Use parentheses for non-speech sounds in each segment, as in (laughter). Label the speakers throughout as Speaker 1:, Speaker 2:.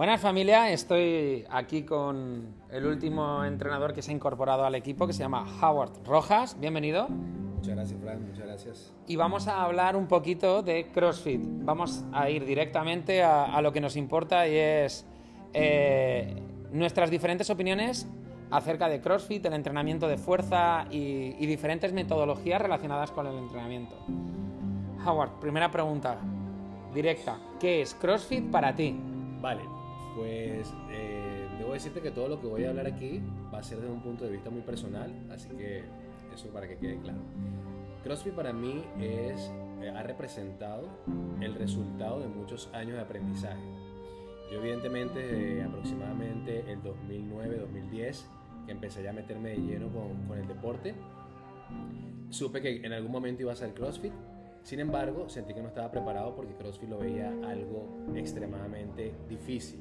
Speaker 1: Buenas familia, estoy aquí con el último entrenador que se ha incorporado al equipo que se llama Howard Rojas. Bienvenido.
Speaker 2: Muchas gracias, Fran, muchas gracias.
Speaker 1: Y vamos a hablar un poquito de CrossFit. Vamos a ir directamente a, lo que nos importa y es eh, nuestras diferentes opiniones acerca de CrossFit, el entrenamiento de fuerza y, y diferentes metodologías relacionadas con el entrenamiento. Howard, primera pregunta directa. ¿Qué es CrossFit para ti?
Speaker 2: Vale, pues eh, debo decirte que todo lo que voy a hablar aquí va a ser desde un punto de vista muy personal, así que eso para que quede claro. CrossFit para mí es, eh, ha representado el resultado de muchos años de aprendizaje. Yo evidentemente desde aproximadamente el 2009-2010 que empecé ya a meterme de lleno con, con el deporte, supe que en algún momento iba a ser CrossFit sin embargo, sentí que no estaba preparado porque CrossFit lo veía algo extremadamente difícil.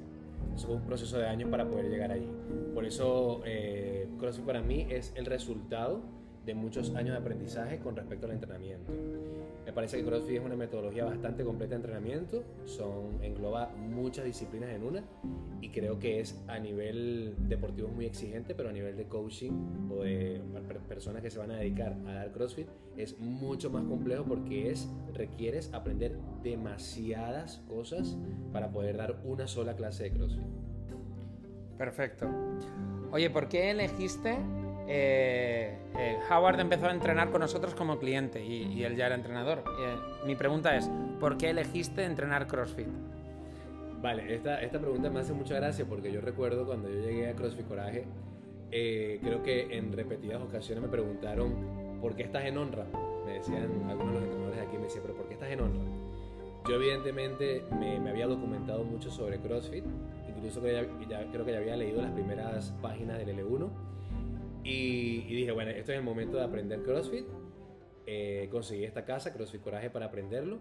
Speaker 2: Eso fue un proceso de años para poder llegar ahí. Por eso eh, CrossFit para mí es el resultado de muchos años de aprendizaje con respecto al entrenamiento. Me parece que CrossFit es una metodología bastante completa de entrenamiento, son, engloba muchas disciplinas en una y creo que es a nivel deportivo muy exigente, pero a nivel de coaching o de personas que se van a dedicar a dar CrossFit es mucho más complejo porque es, requieres aprender demasiadas cosas para poder dar una sola clase de CrossFit.
Speaker 1: Perfecto. Oye, ¿por qué elegiste eh, eh, Howard empezó a entrenar con nosotros como cliente y, él ya era entrenador. Eh, mi pregunta es, ¿por qué elegiste entrenar CrossFit?
Speaker 2: Vale, esta, esta pregunta me hace mucha gracia porque yo recuerdo cuando yo llegué a CrossFit Coraje, creo que en repetidas ocasiones me preguntaron, ¿por qué estás en honra? Me decían algunos de los entrenadores de aquí, me decían, ¿pero por qué estás en honra? Yo evidentemente me, me había documentado mucho sobre CrossFit, incluso ya, creo que ya había leído las primeras páginas del L1 y, dije, bueno, esto es el momento de aprender CrossFit. Eh, conseguí esta casa, CrossFit Coraje, para aprenderlo.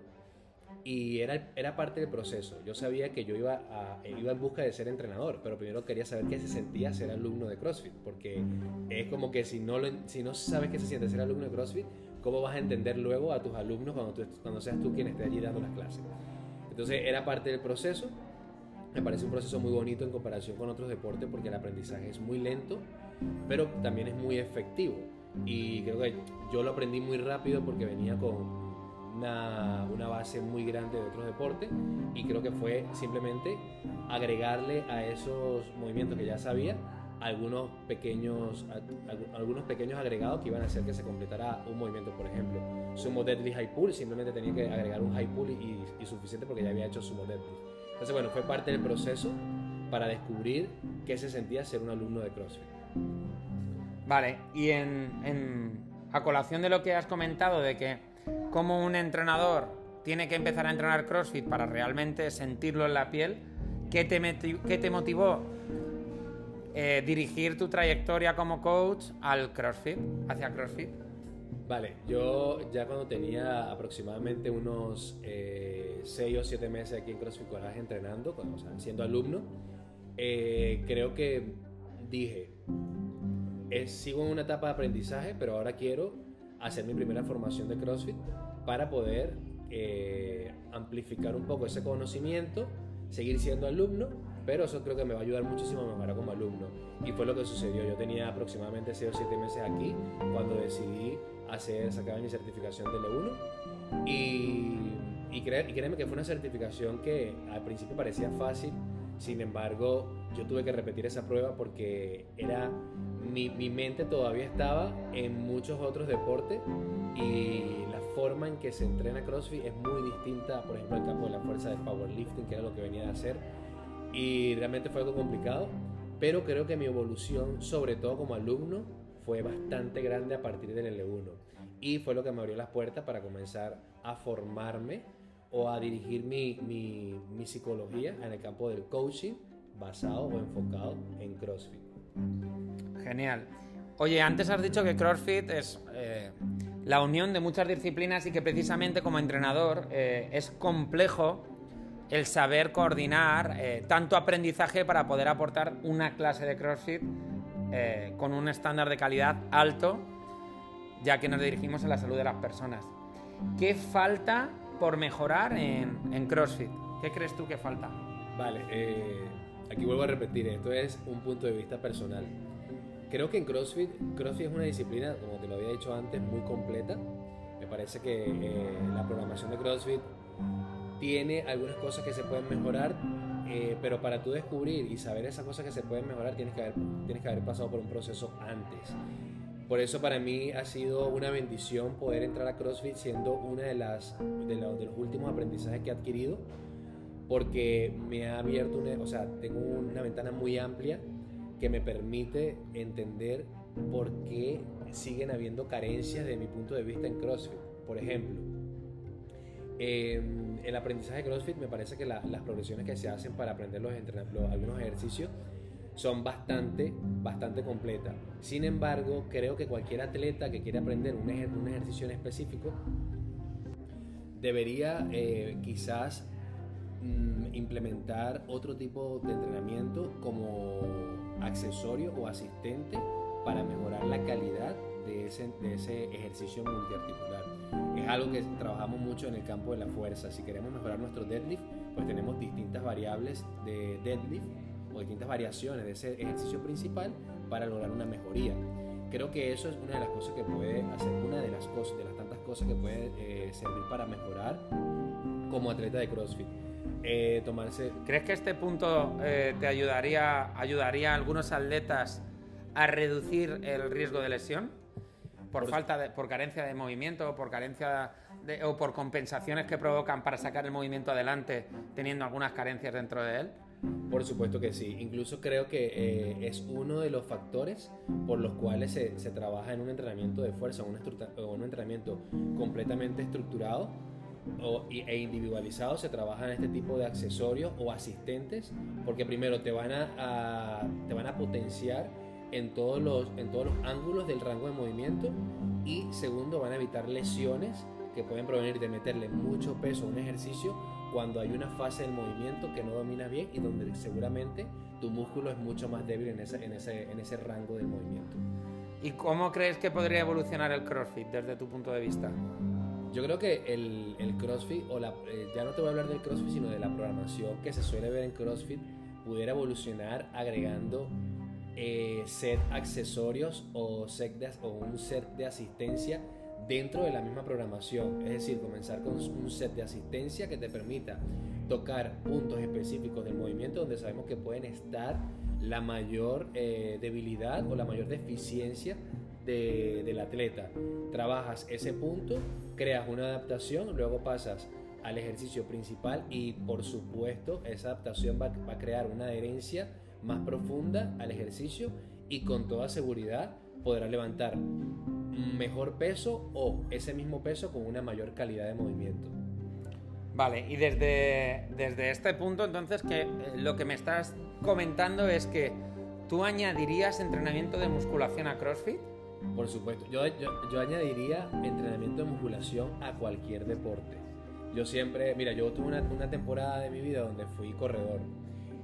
Speaker 2: Y era, era parte del proceso. Yo sabía que yo iba, a, iba en busca de ser entrenador, pero primero quería saber qué se sentía ser alumno de CrossFit. Porque es como que si no, lo, si no sabes qué se siente ser alumno de CrossFit, ¿cómo vas a entender luego a tus alumnos cuando, tú, cuando seas tú quien esté allí dando las clases? Entonces era parte del proceso. Me parece un proceso muy bonito en comparación con otros deportes porque el aprendizaje es muy lento pero también es muy efectivo. Y creo que yo lo aprendí muy rápido porque venía con una, una, base muy grande de otros deportes y creo que fue simplemente agregarle a esos movimientos que ya sabía algunos pequeños, algunos pequeños agregados que iban a hacer que se completara un movimiento, por ejemplo, sumo deadlift high pull, simplemente tenía que agregar un high pull y, y suficiente porque ya había hecho sumo deadlift. Entonces, bueno, fue parte del proceso para descubrir qué se sentía ser un alumno de CrossFit.
Speaker 1: Vale, y en, a colación de lo que has comentado, de que como un entrenador tiene que empezar a entrenar CrossFit para realmente sentirlo en la piel, ¿qué te, motivó eh, dirigir tu trayectoria como coach al CrossFit, hacia CrossFit?
Speaker 2: Vale, yo ya cuando tenía aproximadamente unos 6 eh, o 7 meses aquí en CrossFit Coraje entrenando, siendo alumno, eh, creo que dije, sigo en una etapa de aprendizaje, pero ahora quiero hacer mi primera formación de CrossFit para poder eh, amplificar un poco ese conocimiento, seguir siendo alumno, pero eso creo que me va a ayudar muchísimo a mejorar como alumno. Y fue lo que sucedió. Yo tenía aproximadamente 6 o 7 meses aquí cuando decidí hacer, sacar mi certificación de L1. Y, y, créeme que fue una certificación que al principio parecía fácil, sin embargo, yo tuve que repetir esa prueba porque era mi, mi, mente todavía estaba en muchos otros deportes y la forma en que se entrena CrossFit es muy distinta, por ejemplo, al campo de la fuerza de powerlifting, que era lo que venía a hacer. Y realmente fue algo complicado, pero creo que mi evolución, sobre todo como alumno, fue bastante grande a partir del L1. Y fue lo que me abrió las puertas para comenzar a formarme o a dirigir mi, mi, psicología en el campo del coaching basado o enfocado en CrossFit.
Speaker 1: Genial. Oye, antes has dicho que CrossFit es eh, la unión de muchas disciplinas y que precisamente como entrenador eh, es complejo el saber coordinar eh, tanto aprendizaje para poder aportar una clase de CrossFit con un estándar de calidad alto, ya que nos dirigimos a la salud de las personas. ¿Qué falta por mejorar en, CrossFit? ¿Qué crees tú que falta?
Speaker 2: Vale, aquí vuelvo a repetir, esto es un punto de vista personal. Creo que en CrossFit, CrossFit es una disciplina, como te lo había dicho antes, muy completa. Me parece que eh, la programación de CrossFit tiene algunas cosas que se pueden mejorar, eh, pero para tú descubrir y saber esas cosas que se pueden mejorar tienes que, haber, tienes que haber pasado por un proceso antes. Por eso para mí ha sido una bendición poder entrar a CrossFit siendo una de de, los, últimos aprendizajes que he adquirido porque me ha abierto una, o sea, tengo una ventana muy amplia que me permite entender por qué siguen habiendo carencias de mi punto de vista en CrossFit. Por ejemplo, eh, el aprendizaje de CrossFit me parece que las progresiones que se hacen para aprender los, los, algunos ejercicios son bastante, bastante completas. Sin embargo, creo que cualquier atleta que quiera aprender un, un ejercicio en específico debería eh, quizás mm, implementar otro tipo de entrenamiento como accesorio o asistente para mejorar la calidad de ese, de ese ejercicio multiarticular. Es algo que trabajamos mucho en el campo de la fuerza. Si queremos mejorar nuestro deadlift, pues tenemos distintas variables de deadlift o distintas variaciones de ese ejercicio principal para lograr una mejoría. Creo que eso es una de las cosas que puede hacer, una de las cosas, de las tantas cosas que puede eh, servir para mejorar como atleta de CrossFit. Eh, tomarse...
Speaker 1: ¿Crees que este punto eh, te ayudaría, ayudaría a algunos atletas a reducir el riesgo de lesión? Por, falta de, por carencia de movimiento, por carencia de, o por compensaciones que provocan para sacar el movimiento adelante, teniendo algunas carencias dentro de él.
Speaker 2: Por supuesto que sí. Incluso creo que eh, es uno de los factores por los cuales se, se trabaja en un entrenamiento de fuerza, un, un entrenamiento completamente estructurado o, e individualizado. Se trabaja en este tipo de accesorios o asistentes porque primero te van a, a, te van a potenciar en todos, los, en todos los ángulos del rango de movimiento y segundo van a evitar lesiones que pueden provenir de meterle mucho peso a un ejercicio cuando hay una fase del movimiento que no domina bien y donde seguramente tu músculo es mucho más débil en ese, en ese, en ese rango del movimiento.
Speaker 1: ¿Y cómo crees que podría evolucionar el CrossFit desde tu punto de vista?
Speaker 2: Yo creo que el, el CrossFit, o la, eh, ya no te voy a hablar del CrossFit, sino de la programación que se suele ver en CrossFit, pudiera evolucionar agregando eh, set accesorios o, set o un set de asistencia dentro de la misma programación. Es decir, comenzar con un set de asistencia que te permita tocar puntos específicos del movimiento donde sabemos que pueden estar la mayor eh, debilidad o la mayor deficiencia del atleta. Trabajas ese punto, creas una adaptación, luego pasas al ejercicio principal y por supuesto esa adaptación va, va a crear una adherencia más profunda al ejercicio y con toda seguridad podrá levantar mejor peso o ese mismo peso con una mayor calidad de movimiento.
Speaker 1: Vale, y desde, desde este punto entonces que eh, lo que me estás comentando es que tú añadirías entrenamiento de musculación a CrossFit.
Speaker 2: Por supuesto, yo, yo, añadiría entrenamiento de musculación a cualquier deporte. Yo siempre, mira, yo tuve una, una temporada de mi vida donde fui corredor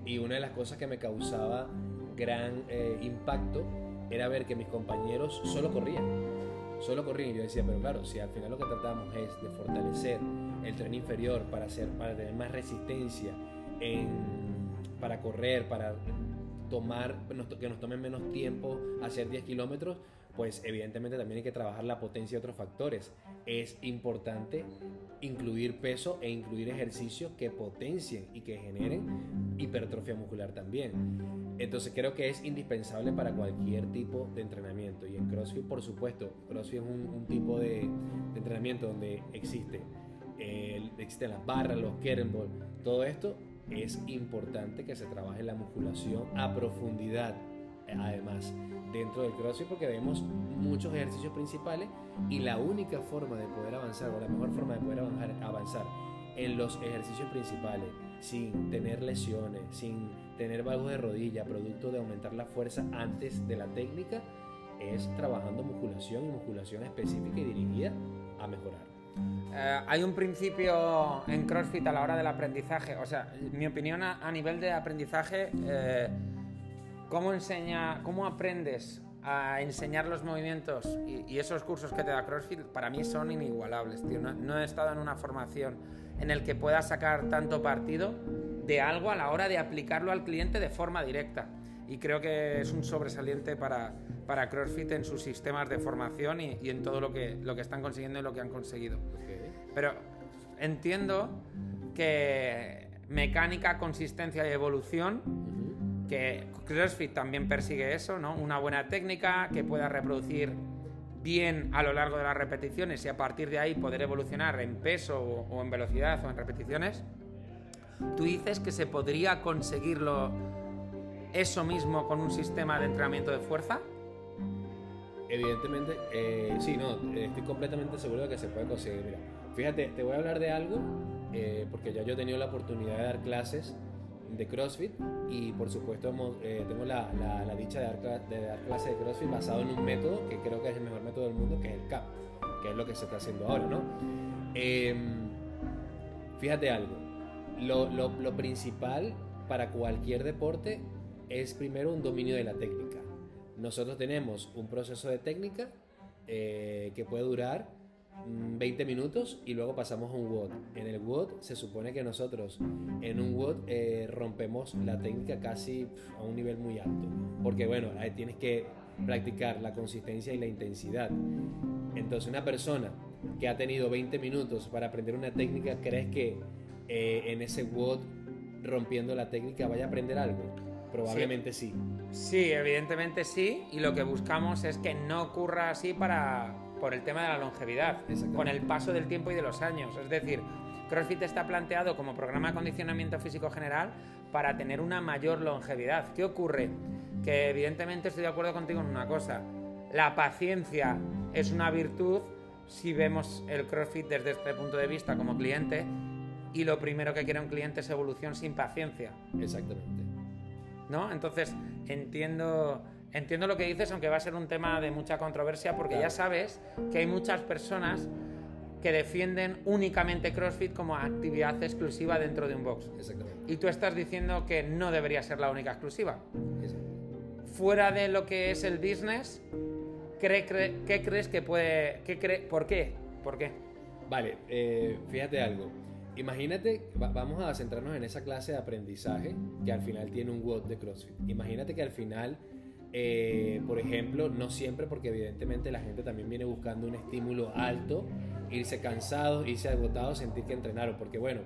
Speaker 2: y una de las cosas que me causaba gran eh, impacto era ver que mis compañeros solo corrían. Solo corrían y yo decía, pero claro, si al final lo que tratamos es de fortalecer el tren inferior para, hacer, para tener más resistencia en, para correr, para tomar, que nos tome menos tiempo hacer 10 kilómetros, pues evidentemente también hay que trabajar la potencia de otros factores. Es importante incluir peso e incluir ejercicios que potencien y que generen hipertrofia muscular también. Entonces creo que es indispensable para cualquier tipo de entrenamiento. Y en CrossFit, por supuesto, CrossFit es un, tipo de, entrenamiento donde existe, existen las barras, los kettlebell, todo esto es importante que se trabaje la musculación a profundidad además dentro del CrossFit porque vemos muchos ejercicios principales y la única forma de poder avanzar o la mejor forma de poder avanzar, en los ejercicios principales sin tener lesiones, sin tener valgos de rodilla, producto de aumentar la fuerza antes de la técnica, es trabajando musculación y musculación específica y dirigida a mejorar.
Speaker 1: Eh, hay un principio en CrossFit a la hora del aprendizaje, o sea, mi opinión a, nivel de aprendizaje... Eh, ¿Cómo, enseña, ¿Cómo aprendes a enseñar los movimientos y, esos cursos que te da CrossFit para mí son inigualables. No, he estado en una formación en el que pueda sacar tanto partido de algo a la hora de aplicarlo al cliente de forma directa. Y creo que es un sobresaliente para, para CrossFit en sus sistemas de formación y, y en todo lo que, lo que están consiguiendo y lo que han conseguido. Pero entiendo que mecánica, consistencia y evolución, que CrossFit también persigue eso, ¿no? Una buena técnica que pueda reproducir bien a lo largo de las repeticiones y a partir de ahí poder evolucionar en peso o, en velocidad o en repeticiones. Tú dices que se podría conseguirlo eso mismo con un sistema de entrenamiento de fuerza.
Speaker 2: Evidentemente, eh, sí, no, estoy completamente seguro de que se puede conseguir. Mira, fíjate, te voy a hablar de algo, eh, porque ya yo he tenido la oportunidad de dar clases de CrossFit y por supuesto hemos- eh, tengo la, dicha de dar, de clases de CrossFit basado en un método que creo que es el mejor método del mundo, que es el CAP, que es lo que se está haciendo ahora, ¿no? Em, fíjate algo, lo, lo- principal para cualquier deporte es primero un dominio de la técnica. Nosotros tenemos un proceso de técnica eh, que puede durar 20 minutos y luego pasamos a un WOD. En el WOD se supone que nosotros en un WOD eh, rompemos la técnica casi a un nivel muy alto. Porque bueno, ahí tienes que practicar la consistencia y la intensidad. Entonces una persona que ha tenido 20 minutos para aprender una técnica, ¿crees que eh, en ese WOD rompiendo la técnica vaya a aprender algo? Probablemente sí.
Speaker 1: Sí, evidentemente sí, y lo que buscamos es que no ocurra así para, por el tema de la longevidad, con el paso del tiempo y de los años. Es decir, CrossFit está planteado como programa de acondicionamiento físico general para tener una mayor longevidad. ¿Qué ocurre? Que evidentemente estoy de acuerdo contigo en una cosa. La paciencia es una virtud si vemos el CrossFit desde este punto de vista como cliente y lo primero que quiere un cliente es evolución sin paciencia.
Speaker 2: Exactamente.
Speaker 1: ¿no? Entonces, entiendo, entiendo lo que dices, aunque va a ser un tema de mucha controversia, porque
Speaker 2: Claro.
Speaker 1: ya sabes que hay muchas personas que defienden únicamente CrossFit como actividad exclusiva dentro de un box.
Speaker 2: Exactamente.
Speaker 1: Y tú estás diciendo que no debería ser la única exclusiva. Fuera de lo que es el business, ¿cree- cree- ¿qué crees que puede... Qué cree, ¿Por qué? ¿Por qué?
Speaker 2: Vale, eh, fíjate algo. Imagínate, va- vamos a centrarnos en esa clase de aprendizaje que al final tiene un WOD de CrossFit. Imagínate que al final, eh, por ejemplo, no siempre, porque evidentemente la gente también viene buscando un estímulo alto, irse cansados, irse agotados, sentir que entrenaron, porque bueno,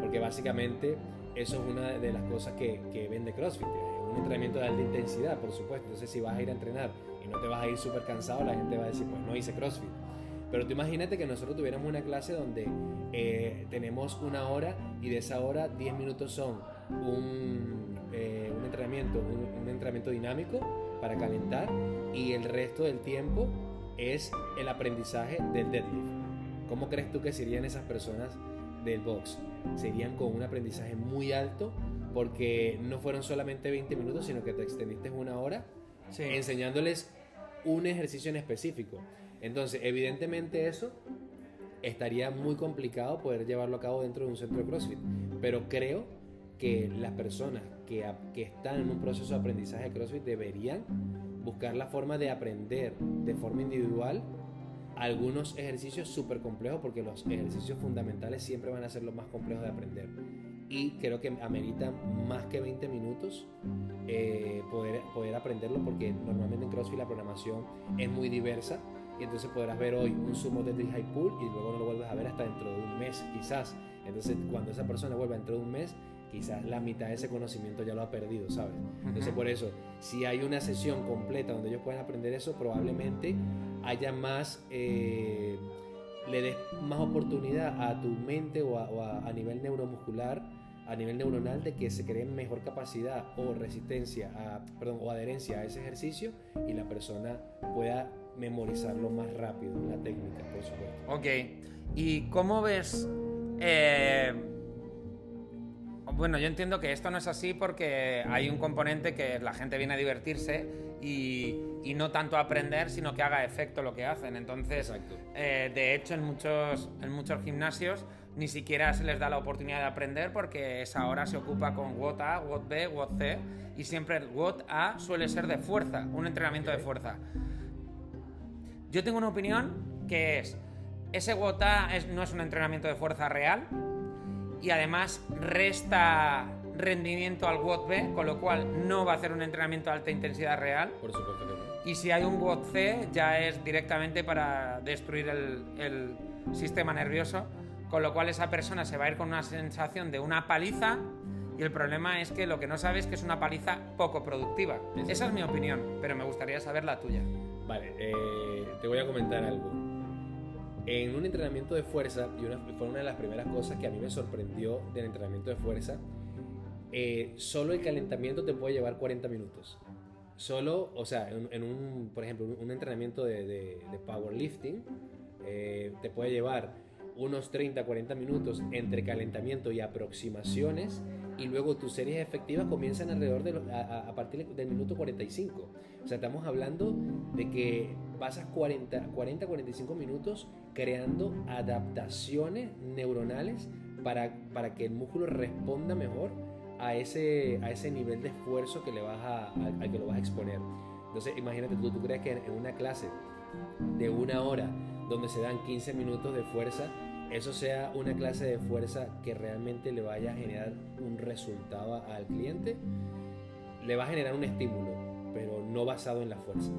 Speaker 2: porque básicamente eso es una de las cosas que, que vende CrossFit. Un entrenamiento de alta intensidad, por supuesto. Entonces, si vas a ir a entrenar y no te vas a ir súper cansado, la gente va a decir, pues no hice CrossFit. Pero tú imagínate que nosotros tuviéramos una clase donde eh, tenemos una hora y de esa hora 10 minutos son un, eh, un entrenamiento, un, un entrenamiento dinámico para calentar y el resto del tiempo es el aprendizaje del deadlift. ¿Cómo crees tú que serían esas personas del box? Serían con un aprendizaje muy alto porque no fueron solamente 20 minutos, sino que te extendiste una hora enseñándoles un ejercicio en específico. Entonces, evidentemente eso estaría muy complicado poder llevarlo a cabo dentro de un centro de CrossFit. Pero creo que las personas que, están en un proceso de aprendizaje de CrossFit deberían buscar la forma de aprender de forma individual algunos ejercicios súper complejos porque los ejercicios fundamentales siempre van a ser los más complejos de aprender. Y creo que ameritan más que 20 minutos eh, poder, poder aprenderlo porque normalmente en CrossFit la programación es muy diversa y entonces podrás ver hoy un sumo de high pull y luego no lo vuelves a ver hasta dentro de un mes quizás. Entonces cuando esa persona vuelva dentro de un mes quizás la mitad de ese conocimiento ya lo ha perdido, ¿sabes? Entonces por eso, si hay una sesión completa donde ellos puedan aprender eso, probablemente haya más, eh, le des más oportunidad a tu mente o, a, o a- a nivel neuromuscular, a nivel neuronal, de que se cree mejor capacidad o resistencia, a, perdón, o adherencia a ese ejercicio y la persona pueda memorizarlo más rápido, la técnica, por supuesto.
Speaker 1: Ok. ¿Y cómo ves? eh, Bueno, yo entiendo que esto no es así porque hay un componente que la gente viene a divertirse y, y no tanto a aprender, sino que haga efecto lo que hacen. Entonces, eh, de hecho, en muchos, en muchos gimnasios ni siquiera se les da la oportunidad de aprender porque esa hora se ocupa con WOT A, WOT B, WOT C y siempre el WOT A suele ser de fuerza, un entrenamiento de fuerza. Yo tengo una opinión que es, ese WOT A es- no es un entrenamiento de fuerza real y además resta rendimiento al WOD B, con lo cual no va a hacer un entrenamiento de alta intensidad real.
Speaker 2: Por supuesto que no.
Speaker 1: Y si hay un WOD C, ya es directamente para destruir el, el sistema nervioso, con lo cual esa persona se va a ir con una sensación de una paliza y el problema es que lo que no sabe es que es una paliza poco productiva. Esa es mi opinión, pero me gustaría saber la tuya.
Speaker 2: Vale, eh, te voy a comentar algo. En un entrenamiento de fuerza, y una, fue una de las primeras cosas que a mí me sorprendió del entrenamiento de fuerza, eh, solo el calentamiento te puede llevar 40 minutos. Solo, o sea, en, en un, por ejemplo, un, entrenamiento de, de, de powerlifting eh, te puede llevar unos 30, 40 minutos entre calentamiento y aproximaciones y luego tus series efectivas comienzan alrededor de los- a- a partir del minuto 45. O sea, estamos hablando de que pasas 40, 40 45 minutos creando adaptaciones neuronales para, para que el músculo responda mejor a ese, a ese nivel de esfuerzo que le vas a, al que lo vas a exponer. Entonces, imagínate tú, tú crees que en una clase de una hora donde se dan 15 minutos de fuerza, eso sea una clase de fuerza que realmente le vaya a generar un resultado al cliente, le va a generar un estímulo, pero no basado en la fuerza.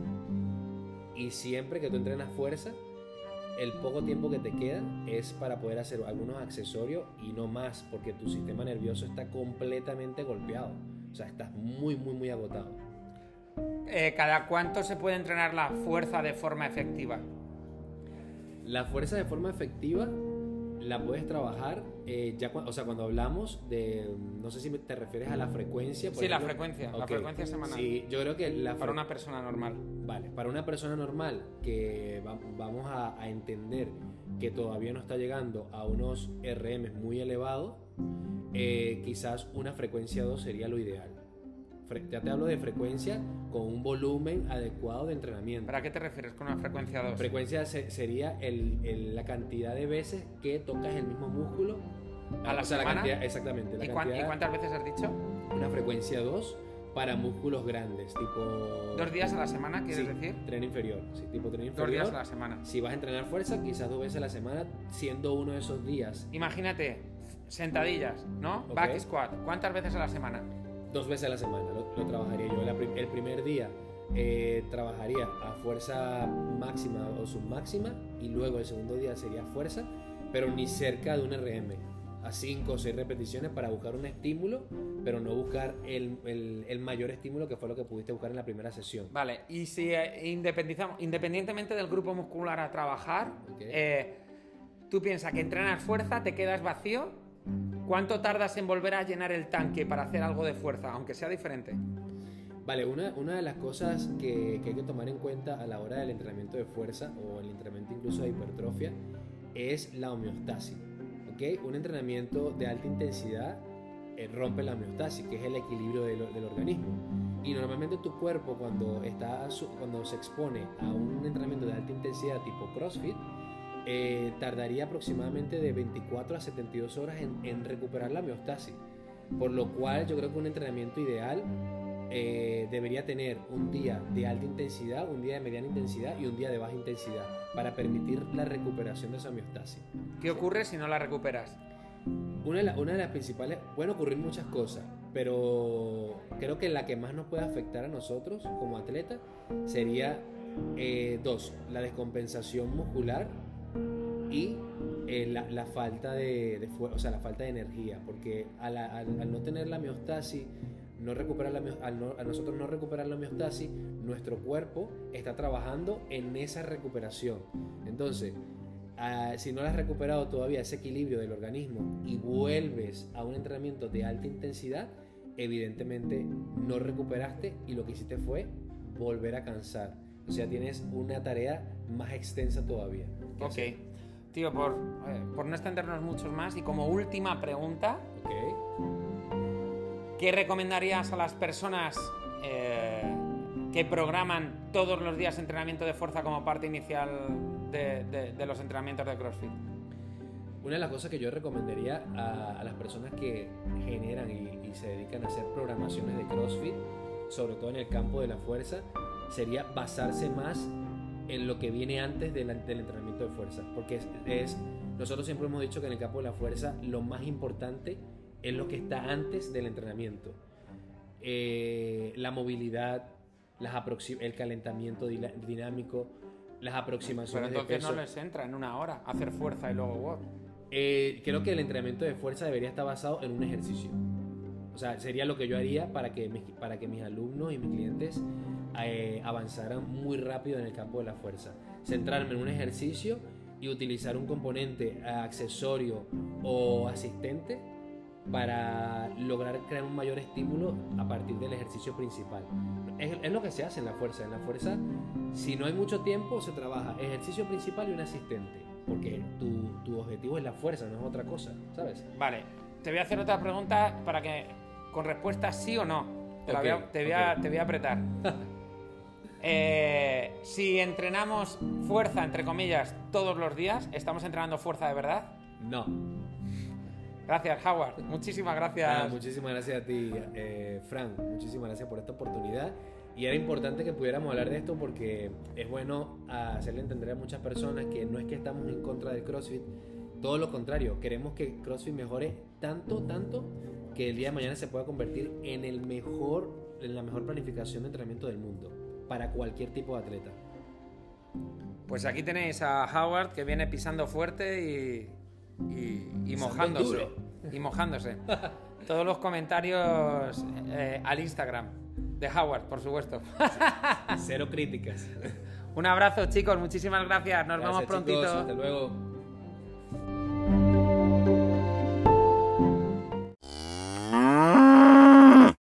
Speaker 2: Y siempre que tú entrenas fuerza, el poco tiempo que te queda es para poder hacer algunos accesorios y no más, porque tu sistema nervioso está completamente golpeado. O sea, estás muy, muy, muy agotado.
Speaker 1: Eh, ¿Cada cuánto se puede entrenar la fuerza de forma efectiva?
Speaker 2: La fuerza de forma efectiva la puedes trabajar eh, ya, o sea, cuando hablamos de, no sé si te refieres a la frecuencia. por
Speaker 1: Sí, la frecuencia, la frecuencia semanal.
Speaker 2: Sí, yo creo que la
Speaker 1: Para una persona normal.
Speaker 2: Vale, para una persona normal que va- vamos a, a entender que todavía no está llegando a unos RM muy elevados, eh, quizás una frecuencia 2 sería lo ideal. Ya te hablo de frecuencia con un volumen adecuado de entrenamiento.
Speaker 1: ¿Para qué te refieres con una frecuencia 2?
Speaker 2: Frecuencia se- sería el- el- la cantidad de veces que tocas el mismo músculo.
Speaker 1: ¿A la
Speaker 2: O sea,
Speaker 1: semana?
Speaker 2: cantidad- exactamente. La
Speaker 1: ¿Y, cuán- y
Speaker 2: cantidad-
Speaker 1: cuántas veces has dicho?
Speaker 2: Una frecuencia 2 para músculos grandes, tipo...
Speaker 1: ¿Dos días a la semana, quieres
Speaker 2: Sí,
Speaker 1: decir?
Speaker 2: Tren inferior, sí, tipo tren
Speaker 1: Dos
Speaker 2: inferior.
Speaker 1: días a la semana.
Speaker 2: Si vas a entrenar fuerza, quizás dos veces a la semana, siendo uno de esos días
Speaker 1: Imagínate, sentadillas, ¿no?
Speaker 2: Ok.
Speaker 1: Back squat. ¿Cuántas veces a la semana?
Speaker 2: Dos veces a la semana. Lo, lo trabajaría yo. La prim- el primer día eh, trabajaría a fuerza máxima o submáxima y luego el segundo día sería fuerza, pero ni cerca de un RM. A 5 o 6 repeticiones para buscar un estímulo, pero no buscar el, el- el mayor estímulo que fue lo que pudiste buscar en la primera sesión.
Speaker 1: Vale, y si eh, independizamos- independientemente del grupo muscular a trabajar,
Speaker 2: Ok.
Speaker 1: eh, tú piensas que entrenas fuerza, te quedas vacío, ¿cuánto tardas en volver a llenar el tanque para hacer algo de fuerza, aunque sea diferente?
Speaker 2: Vale, una, de las cosas que, hay que tomar en cuenta a la hora del entrenamiento de fuerza o el entrenamiento incluso de hipertrofia es la homeostasis. ¿ok? Un entrenamiento de alta intensidad eh, rompe la homeostasis, que es el equilibrio del, del organismo. Y normalmente tu cuerpo cuando, está, cuando se expone a un entrenamiento de alta intensidad tipo CrossFit, eh, tardaría aproximadamente de 24 a 72 horas en, en recuperar la homeostasis. Por lo cual yo creo que un entrenamiento ideal eh, debería tener un día de alta intensidad, un día de mediana intensidad y un día de baja intensidad para permitir la recuperación de esa homeostasis.
Speaker 1: ¿Qué ocurre si no la recuperas?
Speaker 2: Una de, la- una de las principales, pueden ocurrir muchas cosas, pero creo que la que más nos puede afectar a nosotros como atletas sería eh, dos, la descompensación muscular y eh, la, la falta de, de o sea, la falta de energía, porque la- al, al no tener la homeostasis, no recuperar la, al no- a nosotros no recuperar la homeostasis, nuestro cuerpo está trabajando en esa recuperación. Entonces, ah, si no lo has recuperado todavía ese equilibrio del organismo y vuelves a un entrenamiento de alta intensidad, evidentemente no recuperaste y lo que hiciste fue volver a cansar. O sea, tienes una tarea más extensa todavía.
Speaker 1: Ok.
Speaker 2: hacer.
Speaker 1: Tío, por, eh, por no extendernos muchos más y como última pregunta. ¿qué recomendarías a las personas eh, que programan todos los días entrenamiento de fuerza como parte inicial de, de- de los entrenamientos de CrossFit?
Speaker 2: Una de las cosas que yo recomendaría a, a las personas que generan y, y se dedican a hacer programaciones de CrossFit, sobre todo en el campo de la fuerza, sería basarse más en lo que viene antes del, del entrenamiento de fuerza. Porque es, es- nosotros siempre hemos dicho que en el campo de la fuerza lo más importante es lo que está antes del entrenamiento. Eh, la movilidad, las el calentamiento dinámico, las
Speaker 1: Pero
Speaker 2: aproximaciones de
Speaker 1: entonces
Speaker 2: peso.
Speaker 1: no les entra en una hora hacer fuerza y luego WOD.
Speaker 2: Eh, creo que el entrenamiento de fuerza debería estar basado en un ejercicio. O sea, sería lo que yo haría para que mis, para que mis alumnos y mis clientes eh, muy rápido en el campo de la fuerza. Centrarme en un ejercicio y utilizar un componente eh, accesorio o asistente para lograr crear un mayor estímulo a partir del ejercicio principal. Es, es lo que se hace en la fuerza. En la fuerza, si no hay mucho tiempo, se trabaja ejercicio principal y un asistente. Porque tu, tu objetivo es la fuerza, no es otra cosa, ¿sabes?
Speaker 1: Vale, te voy a hacer otra pregunta para que con respuesta sí o no. Te, la voy, a, te voy a- te voy a apretar. (laughs) Eh, si entrenamos fuerza, entre comillas, todos los días, ¿estamos entrenando fuerza de verdad?
Speaker 2: No.
Speaker 1: Gracias, Howard. Muchísimas gracias.
Speaker 2: Ah, muchísimas gracias a ti, eh, Frank. Muchísimas gracias por esta oportunidad. Y era importante que pudiéramos hablar de esto porque es bueno hacerle entender a muchas personas que no es que estamos en contra del CrossFit, todo lo contrario, queremos que CrossFit mejore tanto, tanto que el día de mañana se pueda convertir en el mejor, en la mejor planificación de entrenamiento del mundo para cualquier tipo de atleta.
Speaker 1: Pues aquí tenéis a Howard que viene pisando fuerte y, y, y
Speaker 2: Pisando
Speaker 1: mojándose. Y mojándose. (laughs) Todos los comentarios eh, al Instagram de Howard, por supuesto.
Speaker 2: Cero críticas. (laughs)
Speaker 1: Un abrazo, chicos. Muchísimas gracias. Nos vemos prontito.
Speaker 2: chicos. Hasta luego.